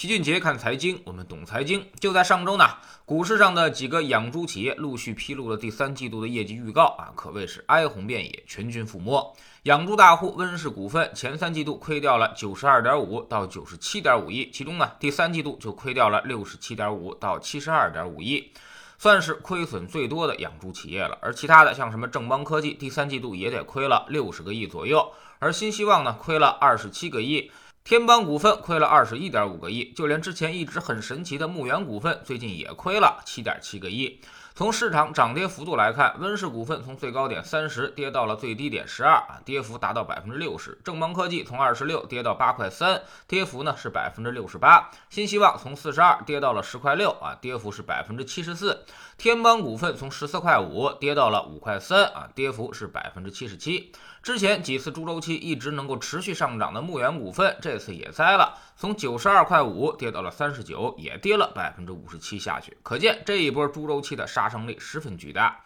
齐俊杰看财经，我们懂财经。就在上周呢，股市上的几个养猪企业陆续披露了第三季度的业绩预告啊，可谓是哀鸿遍野，全军覆没。养猪大户温氏股份前三季度亏掉了九十二点五到九十七点五亿，其中呢，第三季度就亏掉了六十七点五到七十二点五亿，算是亏损最多的养猪企业了。而其他的像什么正邦科技，第三季度也得亏了六十个亿左右，而新希望呢，亏了二十七个亿。天邦股份亏了二十一点五个亿，就连之前一直很神奇的牧原股份，最近也亏了七点七个亿。从市场涨跌幅度来看，温氏股份从最高点三十跌到了最低点十二啊，跌幅达到百分之六十。正邦科技从二十六跌到八块三，跌幅呢是百分之六十八。新希望从四十二跌到了十块六啊，跌幅是百分之七十四。天邦股份从十四块五跌到了五块三啊，跌幅是百分之七十七。之前几次猪周期一直能够持续上涨的牧原股份，这次也栽了，从九十二块五跌到了三十九，也跌了百分之五十七下去。可见这一波猪周期的杀伤力十分巨大。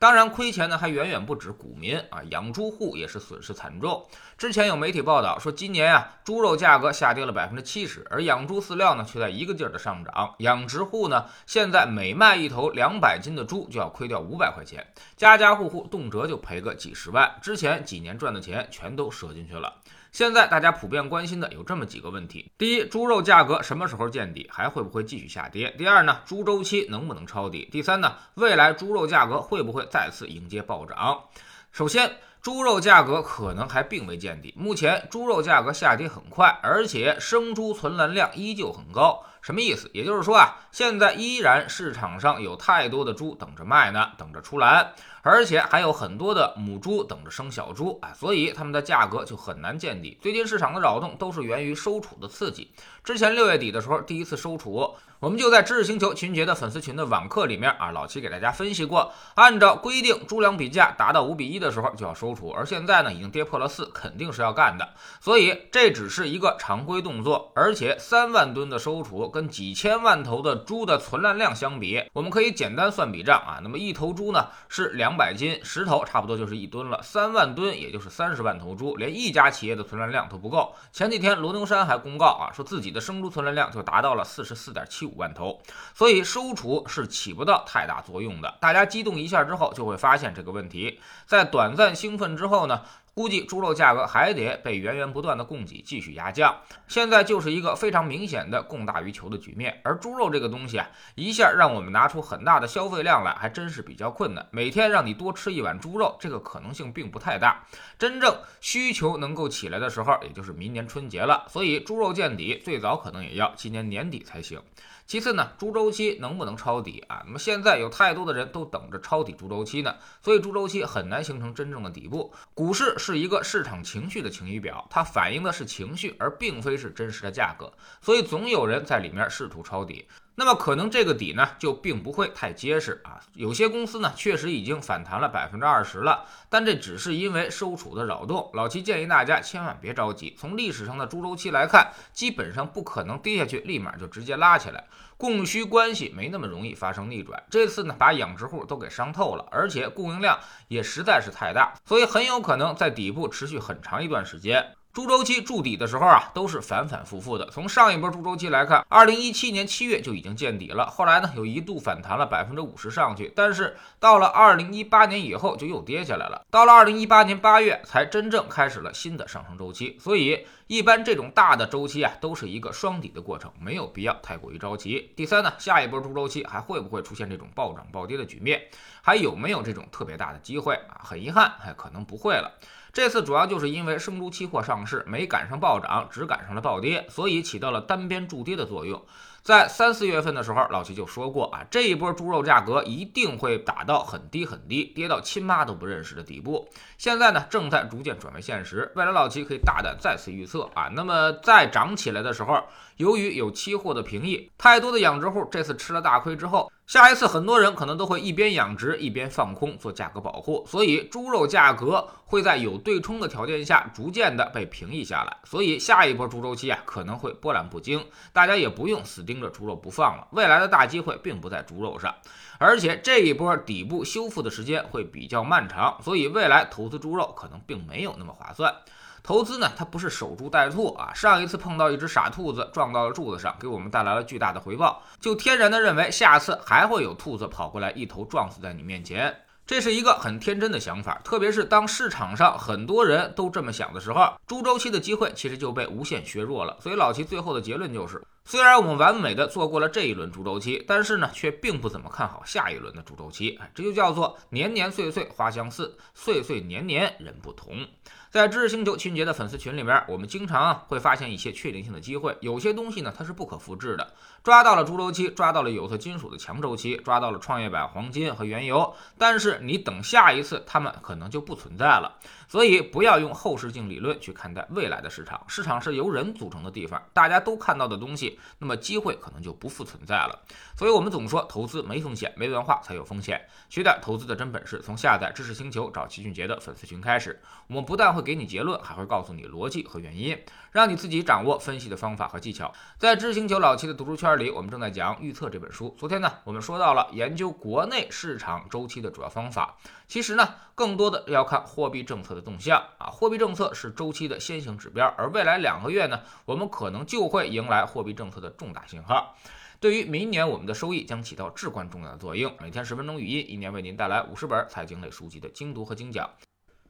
当然，亏钱呢还远远不止股民啊，养猪户也是损失惨重。之前有媒体报道说，今年啊猪肉价格下跌了百分之七十，而养猪饲料呢却在一个劲儿的上涨。养殖户呢现在每卖一头两百斤的猪就要亏掉五百块钱，家家户户动辄就赔个几十万。之前几年赚的钱全都折进去了。现在大家普遍关心的有这么几个问题：第一，猪肉价格什么时候见底，还会不会继续下跌？第二呢，猪周期能不能抄底？第三呢，未来猪肉价格会不会再次迎接暴涨？首先，猪肉价格可能还并未见底，目前猪肉价格下跌很快，而且生猪存栏量依旧很高。什么意思？也就是说啊，现在依然市场上有太多的猪等着卖呢，等着出栏。而且还有很多的母猪等着生小猪啊，所以它们的价格就很难见底。最近市场的扰动都是源于收储的刺激。之前六月底的时候，第一次收储，我们就在知识星球秦杰的粉丝群的网课里面啊，老齐给大家分析过，按照规定，猪粮比价达到五比一的时候就要收储，而现在呢，已经跌破了四，肯定是要干的。所以这只是一个常规动作，而且三万吨的收储跟几千万头的猪的存栏量相比，我们可以简单算笔账啊。那么一头猪呢是两。百斤十头差不多就是一吨了，三万吨也就是三十万头猪，连一家企业的存栏量都不够。前几天罗牛山还公告啊，说自己的生猪存栏量就达到了四十四点七五万头，所以收储是起不到太大作用的。大家激动一下之后，就会发现这个问题，在短暂兴奋之后呢。估计猪肉价格还得被源源不断的供给继续压降，现在就是一个非常明显的供大于求的局面。而猪肉这个东西啊，一下让我们拿出很大的消费量来，还真是比较困难。每天让你多吃一碗猪肉，这个可能性并不太大。真正需求能够起来的时候，也就是明年春节了。所以猪肉见底，最早可能也要今年年底才行。其次呢，猪周期能不能抄底啊？那么现在有太多的人都等着抄底猪周期呢，所以猪周期很难形成真正的底部。股市是一个市场情绪的晴雨表，它反映的是情绪，而并非是真实的价格，所以总有人在里面试图抄底。那么可能这个底呢就并不会太结实啊，有些公司呢确实已经反弹了百分之二十了，但这只是因为收储的扰动。老齐建议大家千万别着急，从历史上的猪周期来看，基本上不可能跌下去立马就直接拉起来，供需关系没那么容易发生逆转。这次呢把养殖户都给伤透了，而且供应量也实在是太大，所以很有可能在底部持续很长一段时间。猪周期筑底的时候啊，都是反反复复的。从上一波猪周期来看，二零一七年七月就已经见底了，后来呢，有一度反弹了百分之五十上去，但是到了二零一八年以后就又跌下来了。到了二零一八年八月，才真正开始了新的上升周期。所以，一般这种大的周期啊，都是一个双底的过程，没有必要太过于着急。第三呢，下一波猪周期还会不会出现这种暴涨暴跌的局面？还有没有这种特别大的机会啊？很遗憾，还可能不会了。这次主要就是因为生猪期货上市没赶上暴涨，只赶上了暴跌，所以起到了单边助跌的作用。在三四月份的时候，老齐就说过啊，这一波猪肉价格一定会打到很低很低，跌到亲妈都不认识的底部。现在呢，正在逐渐转为现实。未来老齐可以大胆再次预测啊，那么再涨起来的时候，由于有期货的平抑，太多的养殖户这次吃了大亏之后。下一次，很多人可能都会一边养殖一边放空做价格保护，所以猪肉价格会在有对冲的条件下逐渐的被平抑下来。所以下一波猪周期啊可能会波澜不惊，大家也不用死盯盯着猪肉不放了。未来的大机会并不在猪肉上，而且这一波底部修复的时间会比较漫长，所以未来投资猪肉可能并没有那么划算。投资呢，它不是守株待兔啊。上一次碰到一只傻兔子撞到了柱子上，给我们带来了巨大的回报，就天然的认为下次还会有兔子跑过来一头撞死在你面前。这是一个很天真的想法，特别是当市场上很多人都这么想的时候，猪周期的机会其实就被无限削弱了。所以老齐最后的结论就是，虽然我们完美的做过了这一轮猪周期，但是呢，却并不怎么看好下一轮的猪周期。这就叫做年年岁岁花相似，岁岁年年人不同。在知识星球秦杰的粉丝群里面，我们经常会发现一些确定性的机会。有些东西呢，它是不可复制的。抓到了猪周期，抓到了有色金属的强周期，抓到了创业板、黄金和原油，但是你等下一次，它们可能就不存在了。所以不要用后视镜理论去看待未来的市场。市场是由人组成的地方，大家都看到的东西，那么机会可能就不复存在了。所以我们总说投资没风险，没文化才有风险。学点投资的真本事，从下载知识星球找齐俊杰的粉丝群开始。我们不但会会给你结论，还会告诉你逻辑和原因，让你自己掌握分析的方法和技巧。在知星球老七的读书圈里，我们正在讲《预测》这本书。昨天呢，我们说到了研究国内市场周期的主要方法。其实呢，更多的要看货币政策的动向啊。货币政策是周期的先行指标，而未来两个月呢，我们可能就会迎来货币政策的重大信号，对于明年我们的收益将起到至关重要的作用。每天十分钟语音，一年为您带来五十本财经类书籍的精读和精讲。